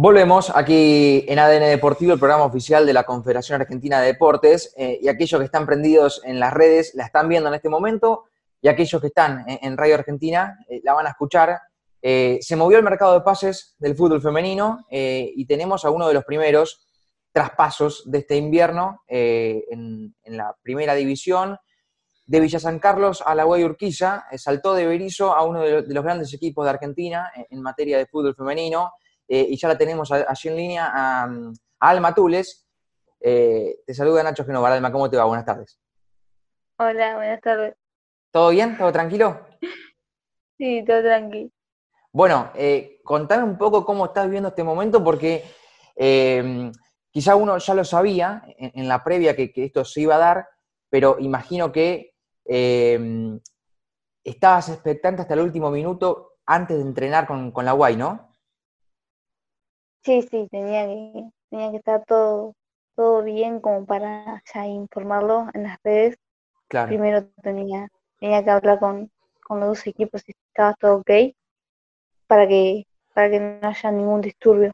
Volvemos aquí en ADN Deportivo, el programa oficial de la Confederación Argentina de Deportes, eh, y aquellos que están prendidos en las redes la están viendo en este momento, y aquellos que están en, Radio Argentina eh, la van a escuchar. Eh, se movió el mercado de pases del fútbol femenino y tenemos a uno de los primeros traspasos de este invierno en, la primera división. De Villa San Carlos a la Guay Urquiza, saltó de Berizo a uno de los grandes equipos de Argentina en materia de fútbol femenino. Eh, y ya la tenemos allí en línea a, Alma Tules. Eh, te saluda Nacho Genovar. Alma, ¿cómo te va? Buenas tardes. Hola, buenas tardes. ¿Todo bien? ¿Todo tranquilo? Sí, todo tranquilo. Bueno, eh, contame un poco cómo estás viviendo este momento, porque eh, quizá uno ya lo sabía en, la previa que, esto se iba a dar, pero imagino que estabas expectante hasta el último minuto antes de entrenar con, con la Guay, ¿no? Sí, sí, tenía que, tenía que estar todo, todo bien como para ya informarlo en las redes. Claro. Primero tenía, tenía que hablar con, con los dos equipos si estaba todo ok para que, para que no haya ningún disturbio.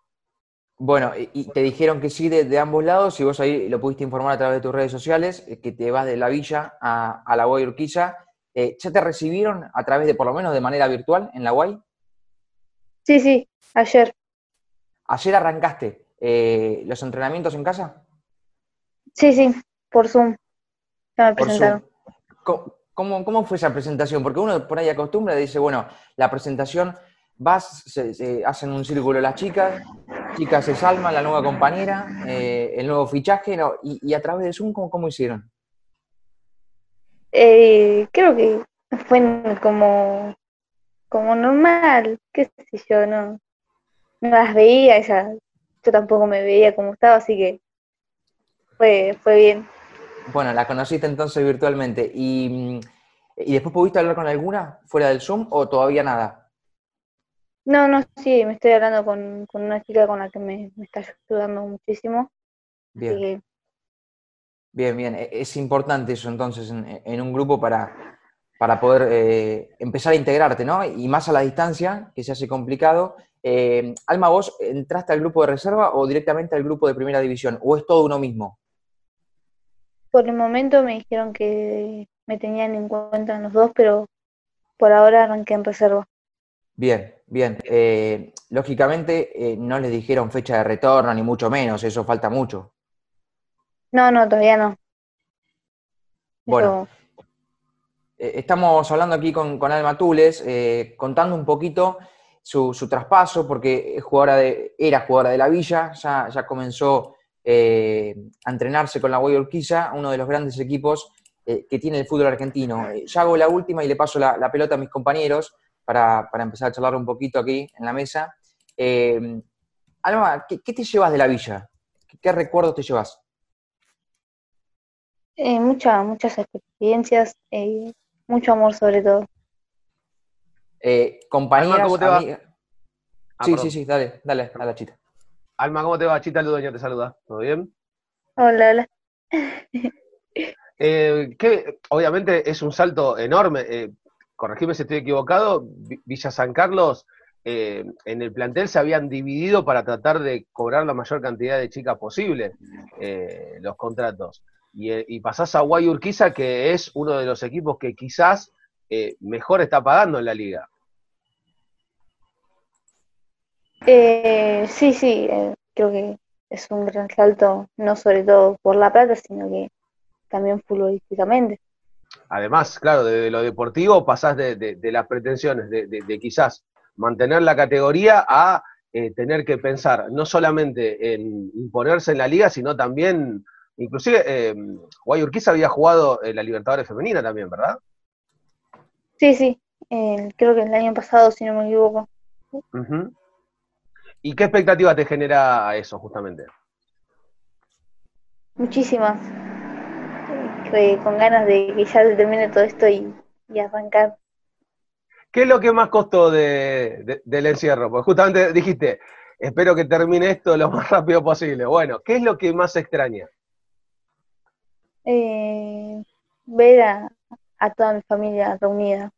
Bueno, y te dijeron que sí de, ambos lados, y vos ahí lo pudiste informar a través de tus redes sociales, eh, que te vas de la villa a, a la Guay Urquiza. Eh, ¿Ya te recibieron a través de, por lo menos de manera virtual, en la Guay? Sí, sí, ayer. ¿Ayer arrancaste eh, los entrenamientos en casa? Sí, sí, por Zoom. Ya me presentaron. ¿Cómo, fue esa presentación? Porque uno por ahí acostumbra y dice, bueno, la presentación, vas, se, hacen un círculo las chicas, chicas se salman, la nueva compañera, eh, el nuevo fichaje, y, a través de Zoom, ¿cómo, hicieron? Eh, creo que fue como, como normal, qué sé yo, no, no las veía, ella, yo tampoco me veía como estaba, así que fue, fue bien. Bueno, la conociste entonces virtualmente. ¿Y, ¿Y después pudiste hablar con alguna fuera del Zoom o todavía nada? No, no, sí, me estoy hablando con, una chica con la que me, está ayudando muchísimo. Bien. Bien, bien. Es importante eso entonces en, un grupo para, para poder eh, empezar a integrarte, ¿no? Y más a la distancia, que se hace complicado. Eh, Alma, ¿vos entraste al grupo de reserva o directamente al grupo de primera división? ¿O es todo uno mismo? Por el momento me dijeron que me tenían en cuenta los dos, pero por ahora arranqué en reserva. Bien, bien. Eh, lógicamente eh, no les dijeron fecha de retorno, ni mucho menos, eso falta mucho. No, no, todavía no. Bueno, estamos hablando aquí con, con Alma Tules, contando un poquito su, traspaso, porque jugadora de, era jugadora de la Villa, ya, ya comenzó eh, a entrenarse con la Guay Urquiza, uno de los grandes equipos eh, que tiene el fútbol argentino. Eh, ya hago la última y le paso la, pelota a mis compañeros para, empezar a charlar un poquito aquí en la mesa. Alma, ¿qué, te llevas de la Villa? ¿Qué, recuerdos te llevas? muchas, muchas experiencias, mucho amor sobre todo. Eh, compañeras, ¿cómo te va? Ah, sí, sí, sí, dale, dale, dale, Chita. Alma, ¿cómo te va? Chita Ludoño te saluda. ¿Todo bien? Hola, hola. Eh, que obviamente es un salto enorme. Eh, corregime si estoy equivocado. Villa San Carlos, eh, en el plantel se habían dividido para tratar de cobrar la mayor cantidad de chicas posible los contratos. Y, y, pasás a Guayurquiza, que es uno de los equipos que quizás mejor está pagando en la liga. Eh, sí, sí, eh, creo que es un gran salto, no sobre todo por la plata, sino que también futbolísticamente. Además, claro, de, lo deportivo pasás de, las pretensiones de, quizás mantener la categoría a eh, tener que pensar no solamente en imponerse en la liga, sino también, inclusive, eh, Guayurquiza había jugado en la Libertadores Femenina también, ¿verdad? Sí, sí, creo que el año pasado, si no me equivoco. ¿Y qué expectativa te genera eso, justamente? Muchísimas. con ganas de que ya se termine todo esto y, arrancar. ¿Qué es lo que más costó del encierro? Porque justamente dijiste, espero que termine esto lo más rápido posible. Bueno, ¿qué es lo que más extraña? Eh, ver a toda mi familia reunida.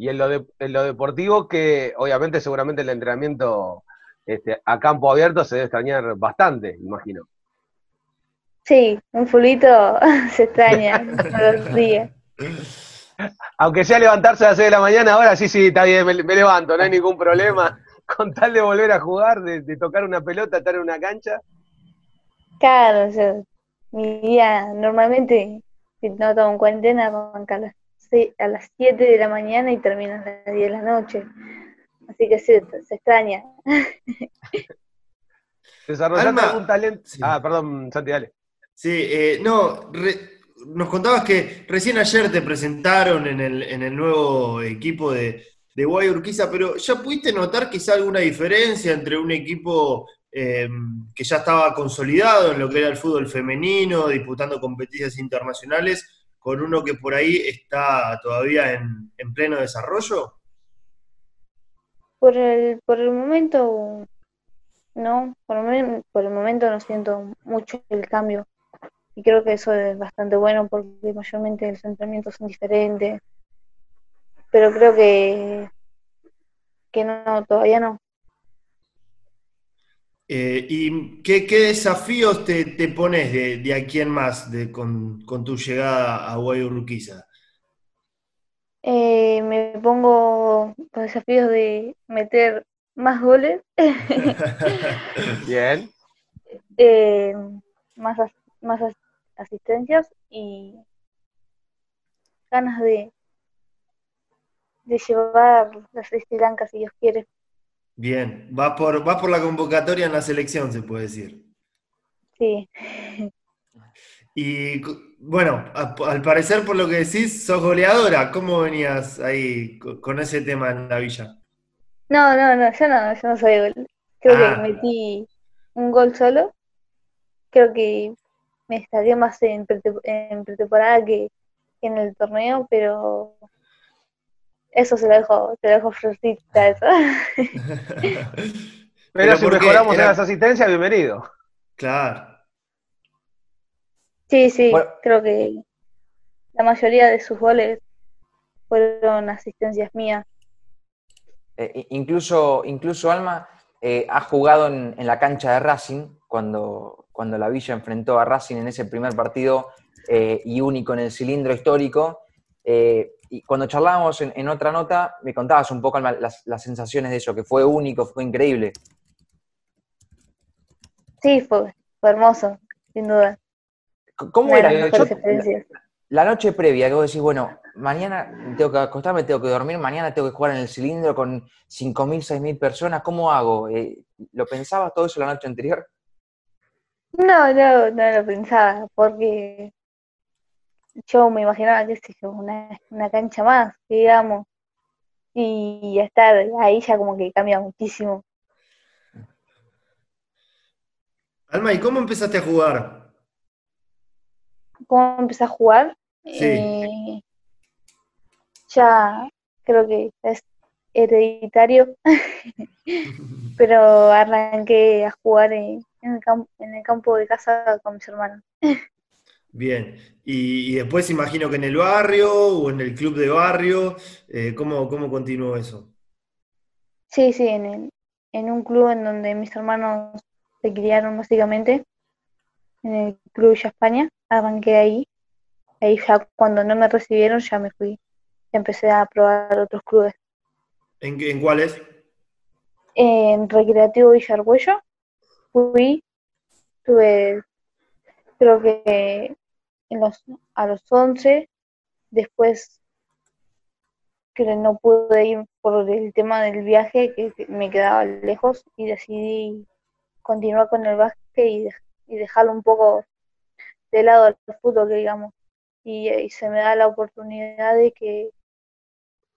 Y en lo, de, en lo deportivo, que obviamente seguramente el entrenamiento este, a campo abierto se debe extrañar bastante, imagino. Sí, un fulito se extraña todos los días. Aunque sea levantarse a las 6 de la mañana, ahora sí, sí, está bien, me, levanto, no hay ningún problema. Con tal de volver a jugar, de, tocar una pelota, estar en una cancha. Claro, mi día normalmente, si no tomo cuarentena, con calor a las 7 de la mañana y terminas a las 10 de la noche. Así que sí, se extraña. Desarrollaste algún talento. Ah, perdón, Santi, dale. Sí, eh, no, re, nos contabas que recién ayer te presentaron en el, en el nuevo equipo de, de Guay Urquiza, pero ¿ya pudiste notar quizá alguna diferencia entre un equipo eh, que ya estaba consolidado en lo que era el fútbol femenino, disputando competencias internacionales, con uno que por ahí está todavía en, en pleno desarrollo? Por el, por el momento, no, por el, por el momento no siento mucho el cambio y creo que eso es bastante bueno porque mayormente los entrenamientos son diferentes. Pero creo que, que no, todavía no. Eh, ¿Y qué, desafíos te, pones de, aquí en más de, con, tu llegada a Guayurquiza? Eh, me pongo los desafíos de meter más goles. Bien. Eh, más, más asistencias y ganas de, de llevar las Sri Lanka si Dios quiere. Bien, va por, va por la convocatoria en la selección, se puede decir. Sí. Y bueno, al parecer por lo que decís, sos goleadora. ¿Cómo venías ahí con ese tema en la villa? No, no, no, yo no, yo no soy gol. Creo que ah. metí un gol solo. Creo que me estaría más en, pretemporada que, en el torneo, pero eso se lo dejo, se lo dejo frutita eso. pero, si mejoramos en las asistencias, bienvenido. Claro. Sí, sí, creo que la mayoría de sus goles fueron asistencias mías. Eh, incluso, incluso Alma eh, ha jugado en, en, la cancha de Racing cuando, cuando la Villa enfrentó a Racing en ese primer partido eh, y único en el cilindro histórico. Eh, y cuando charlábamos en, otra nota, me contabas un poco las, sensaciones de eso, que fue único, fue increíble. Sí, fue, hermoso, sin duda. ¿Cómo era la noche, la, noche previa? Que vos decís, bueno, mañana tengo que acostarme, tengo que dormir, mañana tengo que jugar en el cilindro con 5.000, 6.000 personas, ¿cómo hago? Eh, ¿Lo pensabas todo eso la noche anterior? No, no, no lo pensaba, porque yo me imaginaba, qué sé yo, una, una cancha más, digamos, y estar ahí ya como que cambia muchísimo. Alma, ¿y cómo empezaste a jugar? ¿Cómo empecé a jugar? Eh, ya creo que es hereditario, pero arranqué a jugar en, en el, campo, en el campo de casa con mis hermanos. Bien, y, después imagino que en el barrio o en el club de barrio, eh, ¿cómo, ¿cómo continuó eso? Sí, sí, en, el, en un club en donde mis hermanos se criaron básicamente, en el Club Villa España, arranqué ahí. Ahí ya cuando no me recibieron ya me fui, ya empecé a probar otros clubes. ¿En, en cuáles? En Recreativo Villargüello, fui, tuve, creo que en los, a los 11, después que no pude ir por el tema del viaje, que me quedaba lejos, y decidí continuar con el básquet y, y dejarlo un poco de lado al fútbol, digamos. Y, se me da la oportunidad de que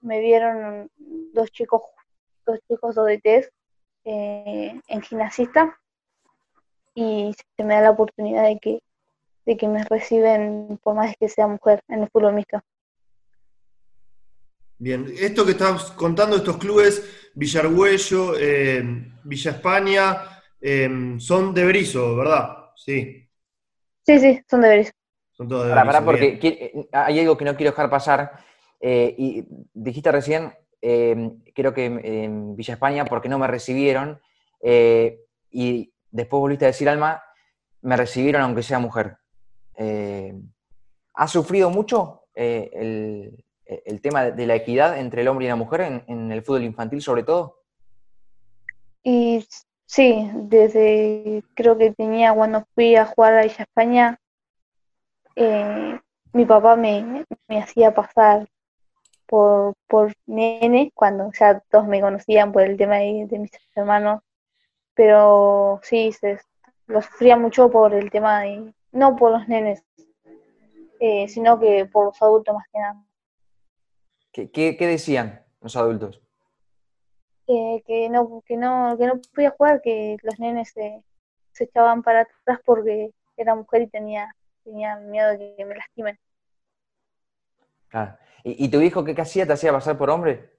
me vieron dos chicos, dos chicos ODTs eh, en gimnasista y se me da la oportunidad de que, de que me reciben por más que sea mujer en el fútbol mixto. Bien, esto que estás contando, estos clubes, Villargüello, eh, Villa España, eh, son de Berizo, ¿verdad? Sí. Sí, sí, son de Berizo. Son todos de Berizo. porque eh, hay algo que no quiero dejar pasar. y dijiste recién, creo que en Villa España, porque no me recibieron, eh, y después volviste a decir, Alma, me recibieron aunque sea mujer. Eh, ¿Has sufrido mucho eh, el, el, tema de la equidad entre el hombre y la mujer en, el fútbol infantil sobre todo? Y sí, desde creo que tenía cuando fui a jugar a Villa España, eh, mi papá me, me hacía pasar por, por nene, cuando ya todos me conocían por el tema de, de mis hermanos, pero sí, se, lo sufría mucho por el tema de, no por los nenes, eh, sino que por los adultos más que nada. ¿Qué, qué, qué decían los adultos? Que, que, no, que, no, que no podía jugar, que los nenes se, se echaban para atrás porque era mujer y tenía, tenía miedo de que me lastimen. Claro. ¿Y, ¿Y, tu hijo qué hacía? ¿Te hacía pasar por hombre?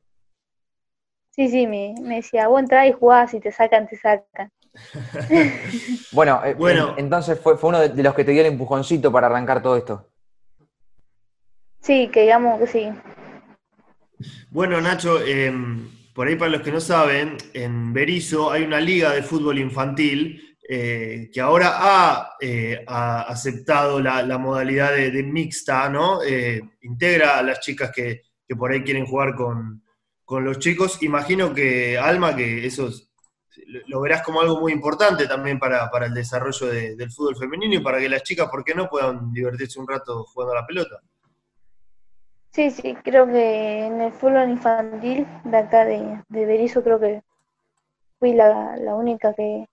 Sí, sí, me, me decía, vos entrá y jugás, si te sacan, te sacan. bueno, eh, bueno. entonces fue, fue uno de los que te dio el empujoncito para arrancar todo esto. Sí, que digamos que sí. Bueno, Nacho, eh, por ahí para los que no saben, en Berizo hay una liga de fútbol infantil eh, que ahora ha, eh, ha aceptado la, la modalidad de, de, mixta, ¿no? Eh, integra a las chicas que, que por ahí quieren jugar con, con, los chicos. Imagino que, Alma, que eso es, lo verás como algo muy importante también para, para el desarrollo de, del fútbol femenino y para que las chicas, ¿por qué no?, puedan divertirse un rato jugando a la pelota. Sí, sí, creo que en el fútbol infantil de acá de, de Berizo creo que fui la, la única que,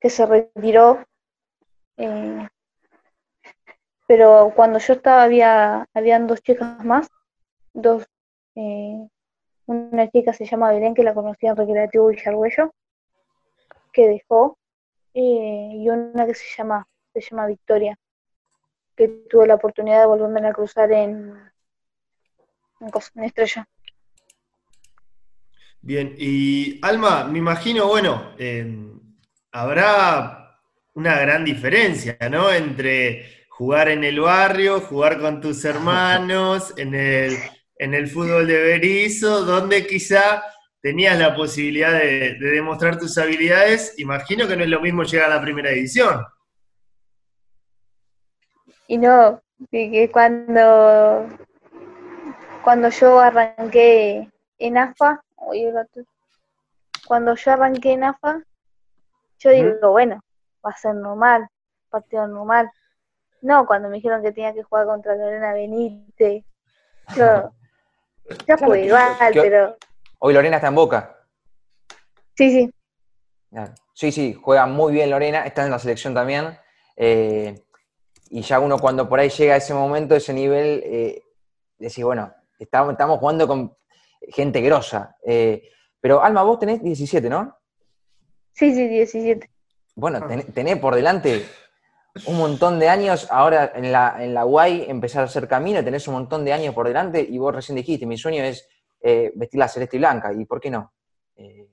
que, se retiró. Eh, pero cuando yo estaba había habían dos chicas más, dos, eh, una chica se llama Belén, que la conocía en Recreativo Villarguello, que dejó, eh, y una que se llama, se llama Victoria, que tuve la oportunidad de volverme a cruzar en en estrella. Bien, y Alma, me imagino, bueno, eh, habrá una gran diferencia, ¿no? Entre jugar en el barrio, jugar con tus hermanos, en el, en el fútbol de Berizo, donde quizá tenías la posibilidad de, de, demostrar tus habilidades. Imagino que no es lo mismo llegar a la primera división. Y no, que cuando cuando yo arranqué en AFA, cuando yo arranqué en AFA, yo digo, bueno, va a ser normal, partido normal. No, cuando me dijeron que tenía que jugar contra Lorena Benítez, yo, yo claro, fui igual, que, pero... Hoy Lorena está en Boca. Sí, sí. Sí, sí, juega muy bien Lorena, está en la selección también. Eh, y ya uno cuando por ahí llega a ese momento, ese nivel, eh, decís, bueno, estamos, estamos jugando con gente grosa. Eh, pero Alma, vos tenés 17, ¿no? Sí, sí, 17. Bueno, ten, tenés por delante un montón de años, ahora en la, en la UAI empezar a hacer camino, tenés un montón de años por delante y vos recién dijiste, mi sueño es eh, vestir la celeste y blanca, ¿y por qué no? Eh,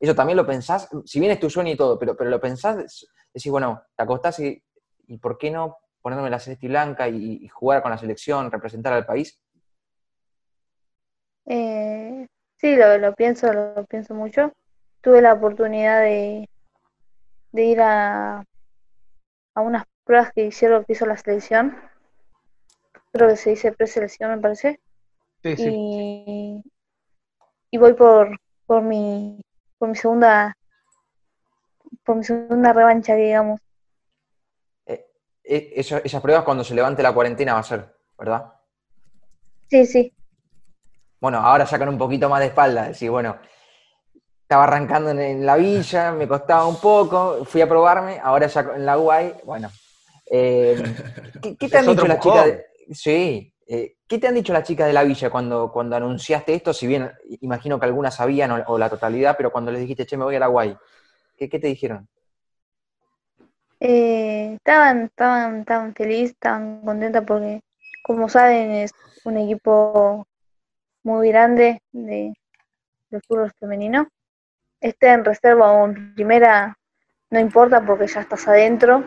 eso también lo pensás, si bien es tu sueño y todo, pero, pero lo pensás, decís, bueno, te acostás y, y ¿por qué no ponerme la celeste y blanca y, y jugar con la selección, representar al país? Eh, sí, lo, lo, pienso, lo pienso mucho. Tuve la oportunidad de, de ir a, a unas pruebas que hicieron, que hizo la selección. Creo que se dice preselección, me parece. Sí, sí. Y, y voy por, por mi por mi segunda por mi segunda revancha, digamos. Eh, eh, eso, esas pruebas cuando se levante la cuarentena va a ser, ¿verdad? Sí, sí bueno, ahora ya con un poquito más de espalda, decir, bueno, estaba arrancando en, en, la villa, me costaba un poco, fui a probarme, ahora ya en la UAI, bueno. Eh, ¿qué, ¿qué, te han dicho las chicas? De, sí, eh, ¿qué te han dicho las chicas de la villa cuando, cuando anunciaste esto? Si bien imagino que algunas sabían o, o la totalidad, pero cuando les dijiste, che, me voy a la UAI, ¿qué, qué te dijeron? Eh, estaban, estaban, estaban felices, estaban contentas porque, como saben, es un equipo muy grande de, del fútbol femenino. Esté en reserva o en primera, no importa porque ya estás adentro.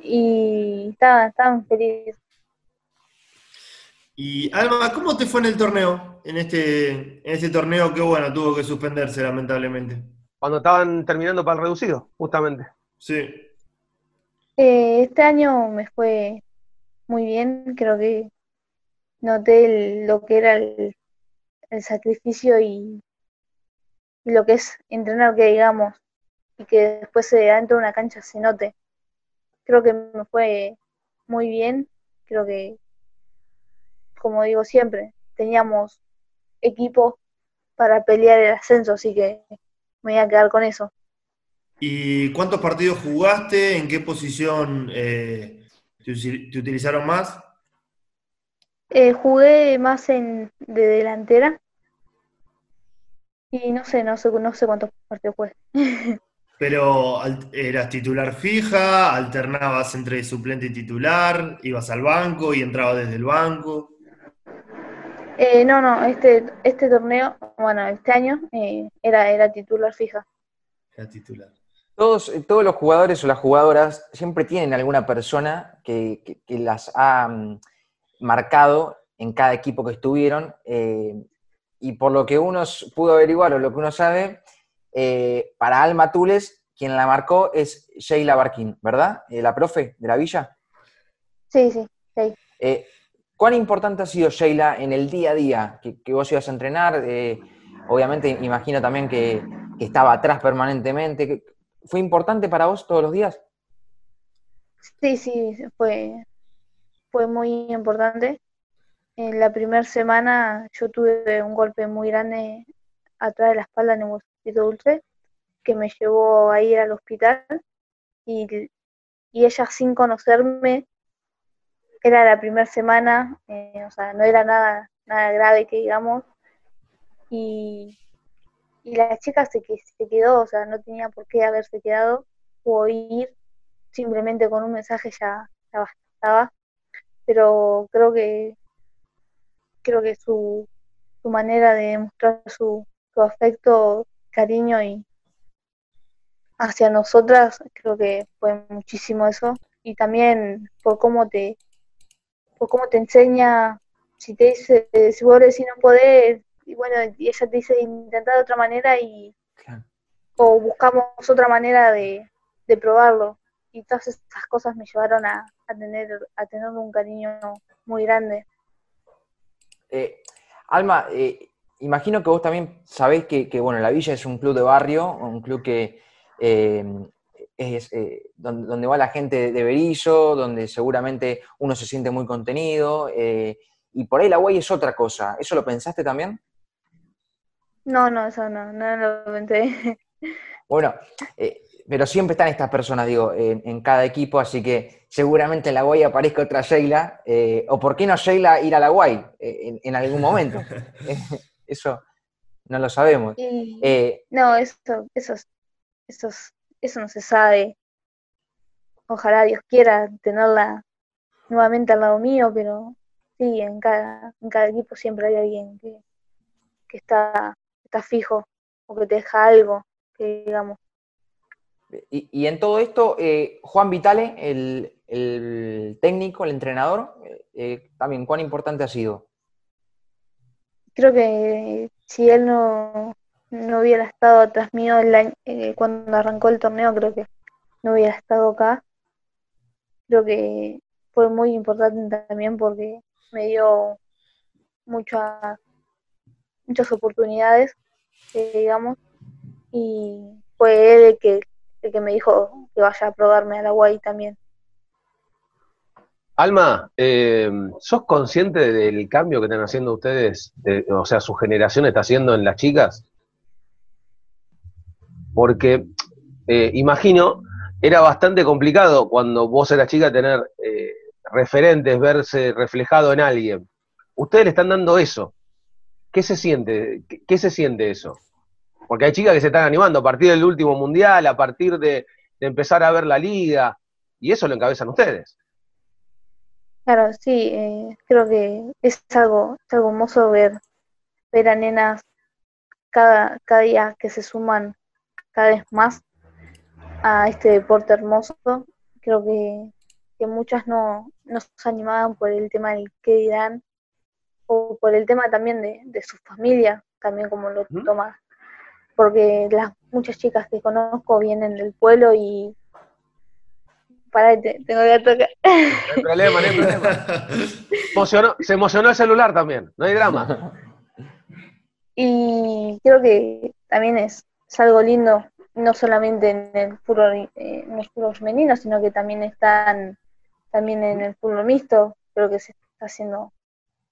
Y estaban, estaban felices. Y Alma, ¿cómo te fue en el torneo? En este, en este torneo que bueno, tuvo que suspenderse lamentablemente. Cuando estaban terminando para el reducido, justamente. Sí. Eh, este año me fue muy bien, creo que noté el- lo que era el, el sacrificio y, y lo que es entrenar, que digamos, y que después se dentro de una cancha se note. Creo que me fue muy bien, creo que, como digo siempre, teníamos equipo para pelear el ascenso, así que me voy a quedar con eso. ¿Y cuántos partidos jugaste? ¿En qué posición eh, te, utilizaron más? Eh, jugué más en de delantera y no sé, no sé, no sé cuántos partidos jugué. Pero eras titular fija, alternabas entre suplente y titular, ibas al banco y entrabas desde el banco. Eh, no, no, este, este torneo, bueno, este año eh, era, era titular fija. Era titular. Todos, eh, todos los jugadores o las jugadoras siempre tienen alguna persona que, que- que las ha mm, marcado en cada equipo que estuvieron. eh, y por lo que uno pudo averiguar o lo que uno sabe, eh, para Alma Tules, quien la marcó es Sheila Barquín, ¿verdad? Eh, la profe de la villa. Sí, sí, sí. Eh, ¿Cuán importante ha sido Sheila en el día a día que, vos ibas a entrenar? Eh, obviamente, imagino también que, estaba atrás permanentemente. ¿Fue importante para vos todos los días? Sí, sí, fue, fue muy importante. En la primera semana yo tuve un golpe muy grande atrás de la espalda en el huesito dulce que me llevó a ir al hospital y, y ella sin conocerme, era la primera semana, eh, o sea, no era nada, nada grave que digamos, y, y la chica se, se quedó, o sea, no tenía por qué haberse quedado, o ir simplemente con un mensaje ya, ya bastaba, pero creo que creo que su, su manera de demostrar su, su afecto, cariño y hacia nosotras, creo que fue muchísimo eso, y también por cómo te por cómo te enseña, si te dice, si vos decís no podés, y bueno, y ella te dice intentar de otra manera y Claro. o buscamos otra manera de, de probarlo. Y todas esas cosas me llevaron a, a tener a tener un cariño muy grande. Eh, Alma, eh, imagino que vos también sabés que, que, bueno, la Villa es un club de barrio, un club que eh, es eh, donde, donde va la gente de Berizo, donde seguramente uno se siente muy contenido, eh, y por ahí la Guay es otra cosa. ¿Eso lo pensaste también? No, no, eso no, no lo pensé. Bueno, eh, pero siempre están estas personas, digo, en, en cada equipo, así que seguramente en la Guay aparezca otra Sheila, eh, o por qué no Sheila ir a la Guay eh, en, en algún momento. Eso no lo sabemos. Y Eh, no, eso, eso, eso, eso no se sabe. Ojalá Dios quiera tenerla nuevamente al lado mío, pero sí, en cada, en cada equipo siempre hay alguien que, que está, está fijo o que te deja algo, que digamos. y, y en todo esto, eh, Juan Vitale, el, el técnico, el entrenador, eh, también, ¿cuán importante ha sido? Creo que si él no, no hubiera estado atrás mío el eh, cuando arrancó el torneo, creo que no hubiera estado acá. Creo que fue muy importante también porque me dio muchas muchas oportunidades, eh, digamos, y fue él el que, el que me dijo que vaya a probarme a la UAI también. Alma, eh, ¿sos consciente del cambio que están haciendo ustedes, de- o sea, su generación está haciendo en las chicas? Porque eh, imagino, era bastante complicado cuando vos eras chica tener eh, referentes, verse reflejado en alguien. Ustedes le están dando eso. ¿Qué se siente? ¿Qué, se siente eso? Porque hay chicas que se están animando a partir del último mundial, a partir de, de empezar a ver la liga, y eso lo encabezan ustedes. Claro, sí, eh, creo que es algo, es algo hermoso ver, ver a nenas cada, cada día que se suman cada vez más a este deporte hermoso. Creo que, que muchas no, no se animaban por el tema del qué dirán, o por el tema también de, de su familia, también como lo toma porque las muchas chicas que conozco vienen del pueblo y para tengo que tocar. No hay problema, no hay problema. se emocionó el celular también, no hay drama. Y creo que también es, algo lindo, no solamente en el fútbol, eh, en el fútbol femenino, sino que también están también en el fútbol mixto. Creo que se está haciendo,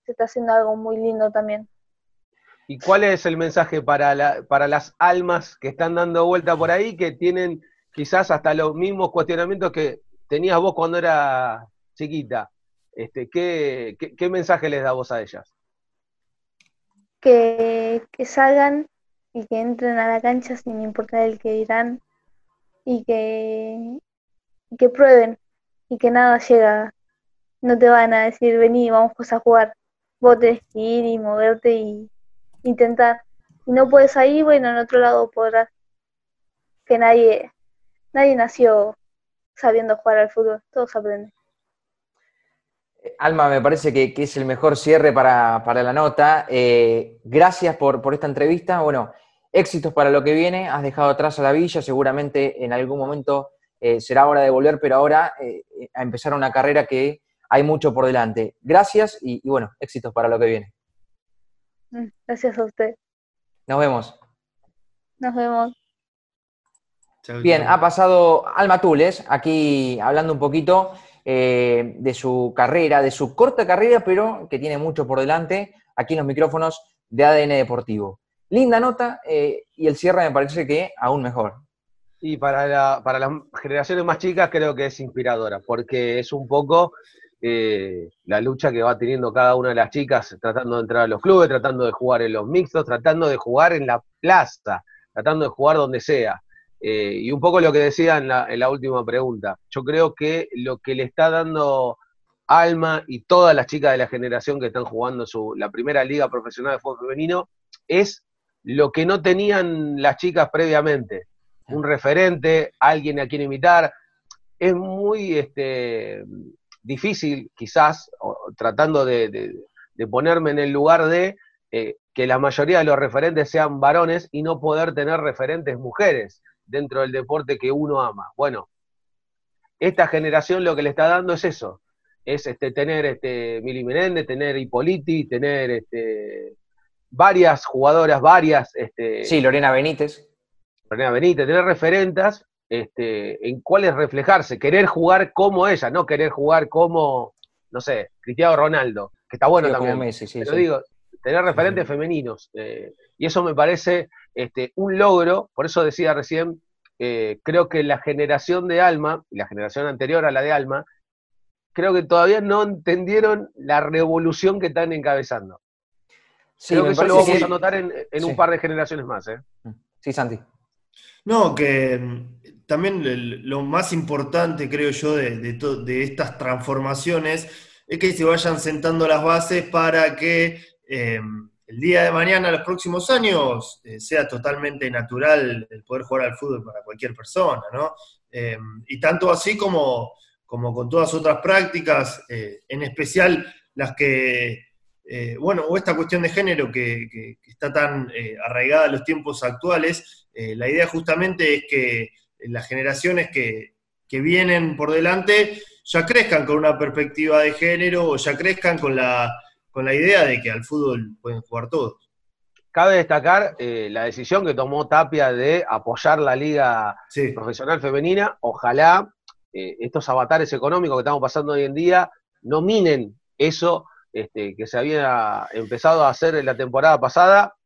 se está haciendo algo muy lindo también. ¿Y cuál es el mensaje para, la, para las almas que están dando vuelta por ahí, que tienen quizás hasta los mismos cuestionamientos que tenías vos cuando era chiquita? Este, ¿qué, qué, mensaje les da vos a ellas? Que, que, salgan y que entren a la cancha sin importar el que dirán y que, que prueben y que nada llega. No te van a decir, vení, vamos a jugar. Vos tenés que ir y moverte y, intentar. Si no puedes ahí, bueno, en otro lado podrás. Que nadie, nadie nació sabiendo jugar al fútbol, todos aprenden. Alma, me parece que, es el mejor cierre para, la nota. Eh, gracias por, esta entrevista. Bueno, éxitos para lo que viene. Has dejado atrás a la villa, seguramente en algún momento eh, será hora de volver, pero ahora eh, a empezar una carrera que hay mucho por delante. Gracias y bueno, éxitos para lo que viene. Mm, gracias a usted. Nos vemos. Nos vemos. Bien, ha pasado Alma Tules, aquí hablando un poquito eh, de su carrera, de su corta carrera, pero que tiene mucho por delante, aquí en los micrófonos de ADN Deportivo. Linda nota eh, y el cierre me parece que aún mejor. Y para, para las generaciones más chicas creo que es inspiradora, porque es un poco eh, la lucha que va teniendo cada una de las chicas tratando de entrar a los clubes, tratando de jugar en los mixtos, tratando de jugar en la plaza, tratando de jugar donde sea. Eh, y un poco lo que decía en la, última pregunta, yo creo que lo que le está dando Alma y todas las chicas de la generación que están jugando la primera liga profesional de fútbol femenino es lo que no tenían las chicas previamente. Un referente, alguien a quien imitar. Es muy este, difícil, quizás, tratando de, ponerme en el lugar de eh, que la mayoría de los referentes sean varones y no poder tener referentes mujeres dentro del deporte que uno ama. Bueno, esta generación lo que le está dando es eso, es este, tener este, Mili Menéndez, tener Hipoliti, tener este, varias jugadoras, varias... Este, sí, Lorena Benítez. Lorena Benítez, tener referentas este, en cuál reflejarse, querer jugar como ella, no querer jugar como, no sé, Cristiano Ronaldo, que está bueno también. Messi, sí, Pero digo, tener referentes femeninos. Eh, y eso me parece este, un logro, por eso decía recién, eh, creo que la generación de Alma, la generación anterior a la de Alma, creo que todavía no entendieron la revolución que están encabezando. Sí, creo que eso lo vamos a notar en, un par de generaciones más. ¿eh? Sí, Santi. No, que mm, también lo más importante, creo yo, de, estas transformaciones es que se vayan sentando las bases para que em, el día de mañana, los próximos años, eh, sea totalmente natural el poder jugar al fútbol para cualquier persona, ¿no? Em, y tanto así como, como con todas otras prácticas, eh, en especial las que eh, bueno, o esta cuestión de género que, está tan eh, arraigada en los tiempos actuales, eh, la idea justamente es que las generaciones que, vienen por delante ya crezcan con una perspectiva de género o ya crezcan con la, con la idea de que al fútbol pueden jugar todos. Cabe destacar la decisión que tomó Tapia de apoyar la liga profesional femenina. Ojalá estos avatares económicos que estamos pasando hoy en día no minen eso este, que se había empezado a hacer en la temporada pasada,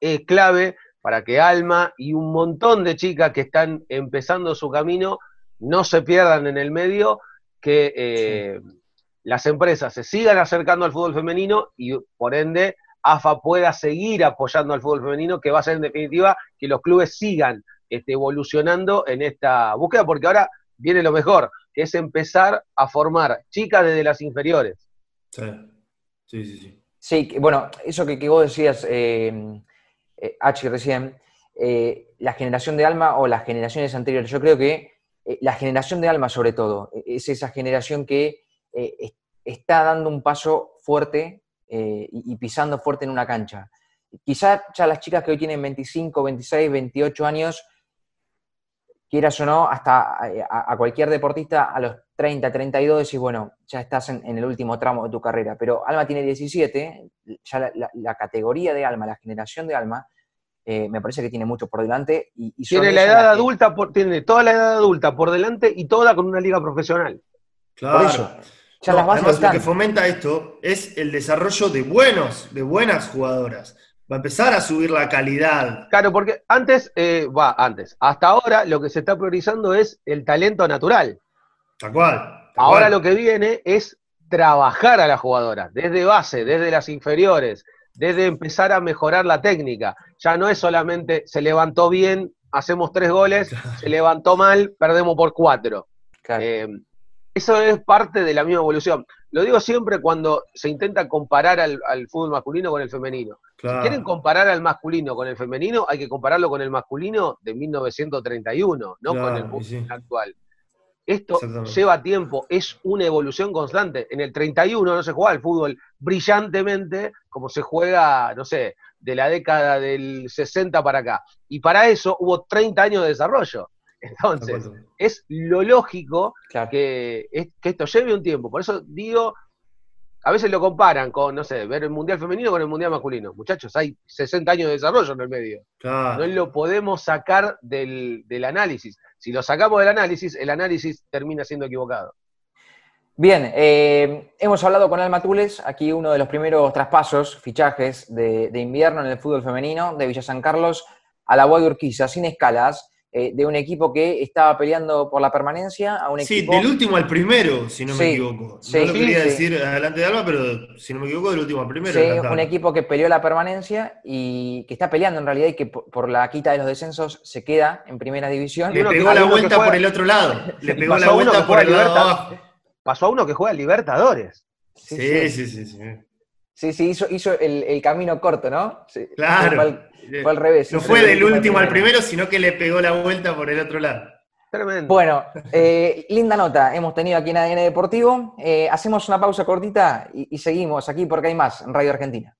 es clave para que Alma y un montón de chicas que están empezando su camino no se pierdan en el medio, que eh, las empresas se sigan acercando al fútbol femenino y por ende AFA pueda seguir apoyando al fútbol femenino, que va a ser en definitiva que los clubes sigan este, evolucionando en esta búsqueda, porque ahora viene lo mejor, que es empezar a formar chicas desde las inferiores. Sí, sí, sí. Sí, bueno, eso que, vos decías, eh, eh recién, eh, la generación de Alma o las generaciones anteriores, yo creo que eh, la generación de Alma sobre todo, es esa generación que está dando un paso fuerte y, pisando fuerte en una cancha. quizá ya las chicas que hoy tienen 25, 26, 28 años, quieras o no, hasta a, cualquier deportista a los 30, 32 decís, bueno, ya estás en, el último tramo de tu carrera, pero Alma tiene 17, ya la, categoría de Alma, la generación de Alma, eh, me parece que tiene mucho por delante. Y, tiene la edad adulta, tiene toda la edad adulta por delante y toda con una liga profesional. Claro. Por eso. además, lo que fomenta esto es el desarrollo de buenos, de buenas jugadoras va a empezar a subir la calidad. Claro, porque antes, eh, va, antes, hasta ahora lo que se está priorizando es el talento natural. Tal cual. ahora lo que viene es trabajar a la jugadora, desde base, desde las inferiores, desde empezar a mejorar la técnica. Ya no es solamente se levantó bien, hacemos tres goles, se levantó mal, perdemos por cuatro. Eh, eso es parte de la misma evolución. Lo digo siempre cuando se intenta comparar al fútbol masculino con el femenino. Si quieren comparar al masculino con el femenino, hay que compararlo con el masculino de 1931, no con el mundo actual. Esto lleva tiempo, es una evolución constante. En el 31 no se jugaba el fútbol brillantemente como se juega, no sé, de la década del 60 para acá. Y para eso hubo 30 años de desarrollo. Entonces, es lo lógico que, que esto lleve un tiempo. Por eso digo, a veces lo comparan con, no sé, ver el Mundial femenino con el Mundial masculino. Muchachos, hay 60 años de desarrollo en el medio. No lo podemos sacar del, análisis. Si lo sacamos del análisis, el análisis termina siendo equivocado. Bien, eh, hemos hablado con Alma Tules, aquí uno de los primeros traspasos, fichajes de, invierno en el fútbol femenino de Villa San Carlos a la Guay Urquiza, sin escalas. Eh, de un equipo que estaba peleando por la permanencia a un equipo... Sí, del último al primero, si no me equivoco. no lo quería decir adelante de Alba, pero si no me equivoco, del último al primero. Sí, un equipo que peleó la permanencia y que está peleando en realidad y que por, la quita de los descensos se queda en primera división. Le pegó la vuelta por el otro lado. Le pegó la vuelta por el lado abajo. Pasó a uno que juega Libertadores. Sí, sí, sí. Sí, sí, sí, hizo, hizo el, camino corto, ¿no? claro. Fue al revés. No fue del último al primero, sino que le pegó la vuelta por el otro lado. Tremendo. Bueno, eh, linda nota hemos tenido aquí en ADN Deportivo. Eh, hacemos una pausa cortita y seguimos aquí porque hay más en Radio Argentina.